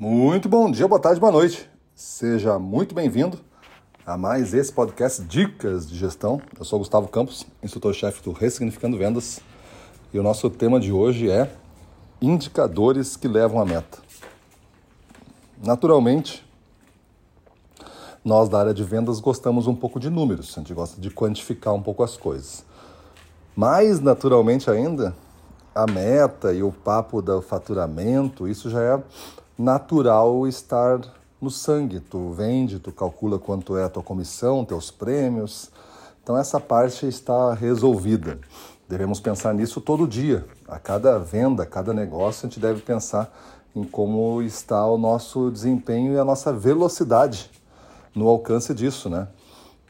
Muito bom dia, boa tarde, boa noite. Seja muito bem-vindo a mais esse podcast Dicas de Gestão. Eu sou Gustavo Campos, instrutor-chefe do Ressignificando Vendas, e o nosso tema de hoje é indicadores que levam à meta. Naturalmente, nós da área de vendas gostamos um pouco de números, a gente gosta de quantificar um pouco as coisas. Mais naturalmente ainda, a meta e o papo do faturamento, isso já é natural estar no sangue. Tu vende, tu calcula quanto é a tua comissão, teus prêmios. Então essa parte está resolvida. Devemos pensar nisso todo dia. A cada venda, a cada negócio, a gente deve pensar em como está o nosso desempenho e a nossa velocidade no alcance disso, né?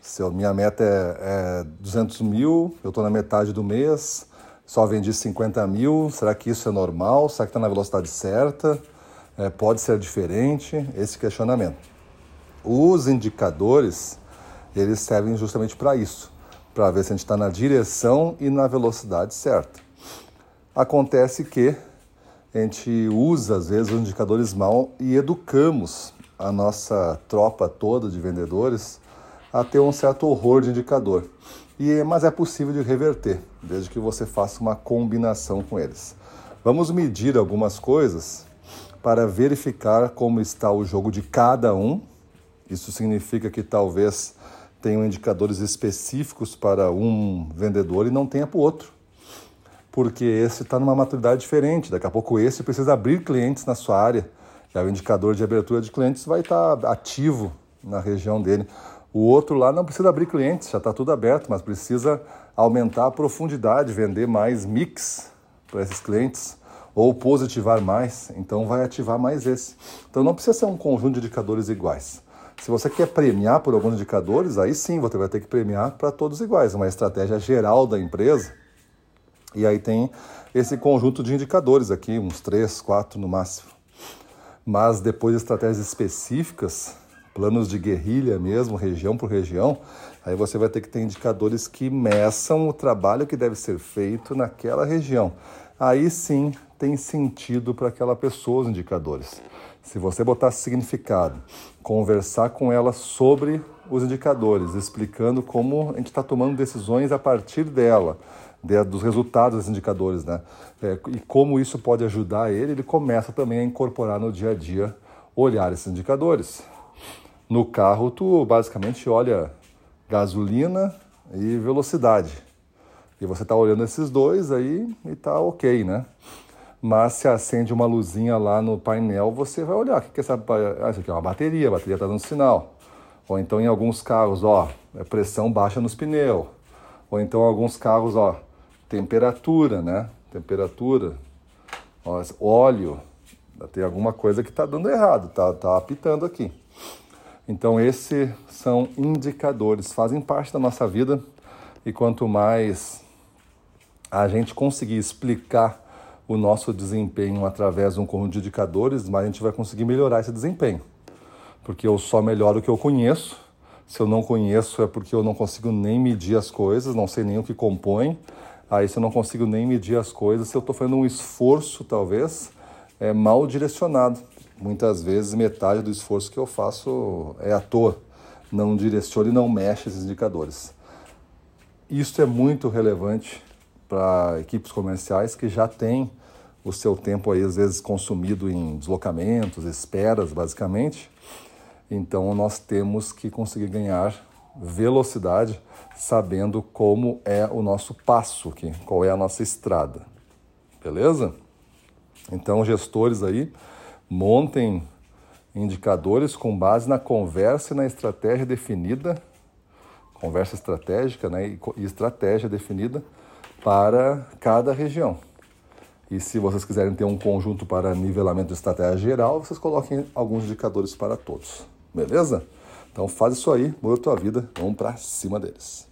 Se a minha meta é, é 200 mil, eu estou na metade do mês, só vendi 50 mil, será que isso é normal? Será que está na velocidade certa? É, pode ser diferente esse questionamento. Os indicadores, eles servem justamente para isso, para ver se a gente está na direção e na velocidade certa. Acontece que a gente usa, às vezes, os indicadores mal e educamos a nossa tropa toda de vendedores a ter um certo horror de indicador. E, mas é possível de reverter, desde que você faça uma combinação com eles. Vamos medir algumas coisas para verificar como está o jogo de cada um. Isso significa que talvez tenham indicadores específicos para um vendedor e não tenha para o outro. Porque esse está numa maturidade diferente. Daqui a pouco esse precisa abrir clientes na sua área. E o indicador de abertura de clientes vai estar tá ativo na região dele. O outro lá não precisa abrir clientes, já está tudo aberto, mas precisa aumentar a profundidade, vender mais mix para esses clientes ou positivar mais, então vai ativar mais esse. Então não precisa ser um conjunto de indicadores iguais. Se você quer premiar por alguns indicadores, aí sim você vai ter que premiar para todos iguais, uma estratégia geral da empresa. E aí tem esse conjunto de indicadores aqui, uns três, quatro no máximo. Mas depois de estratégias específicas, planos de guerrilha mesmo, região por região, aí você vai ter que ter indicadores que meçam o trabalho que deve ser feito naquela região. Aí sim tem sentido para aquela pessoa os indicadores. Se você botar significado, conversar com ela sobre os indicadores, explicando como a gente está tomando decisões a partir dela, de, dos resultados dos indicadores, né? É, e como isso pode ajudar ele, ele começa também a incorporar no dia a dia, olhar esses indicadores. No carro, tu basicamente olha gasolina e velocidade. E você está olhando esses dois aí e está ok, né? Mas se acende uma luzinha lá no painel, você vai olhar, o que, que é essa... Ah, isso aqui é uma bateria, a bateria está dando sinal. Ou então em alguns carros, ó, é pressão baixa nos pneus. Ou então em alguns carros, ó, temperatura, né? Temperatura, ó, óleo, tem alguma coisa que está dando errado, tá, tá apitando aqui. Então esses são indicadores, fazem parte da nossa vida e quanto mais a gente conseguir explicar o nosso desempenho através de um conjunto de indicadores, mas a gente vai conseguir melhorar esse desempenho. Porque eu só melhoro o que eu conheço. Se eu não conheço é porque eu não consigo nem medir as coisas, não sei nem o que compõe. Aí se eu não consigo nem medir as coisas, se eu estou fazendo um esforço, talvez, é mal direcionado. Muitas vezes metade do esforço que eu faço é à toa. Não direciona e não mexe esses indicadores. Isso é muito relevante para equipes comerciais que já têm o seu tempo aí às vezes consumido em deslocamentos, esperas, basicamente. Então nós temos que conseguir ganhar velocidade sabendo como é o nosso passo aqui, qual é a nossa estrada. Beleza? Então gestores aí montem indicadores com base na conversa e na estratégia definida, conversa estratégica, né, e estratégia definida para cada região. E se vocês quiserem ter um conjunto para nivelamento de estratégia geral, vocês coloquem alguns indicadores para todos. Beleza? Então faz isso aí, muda a tua vida, vamos para cima deles.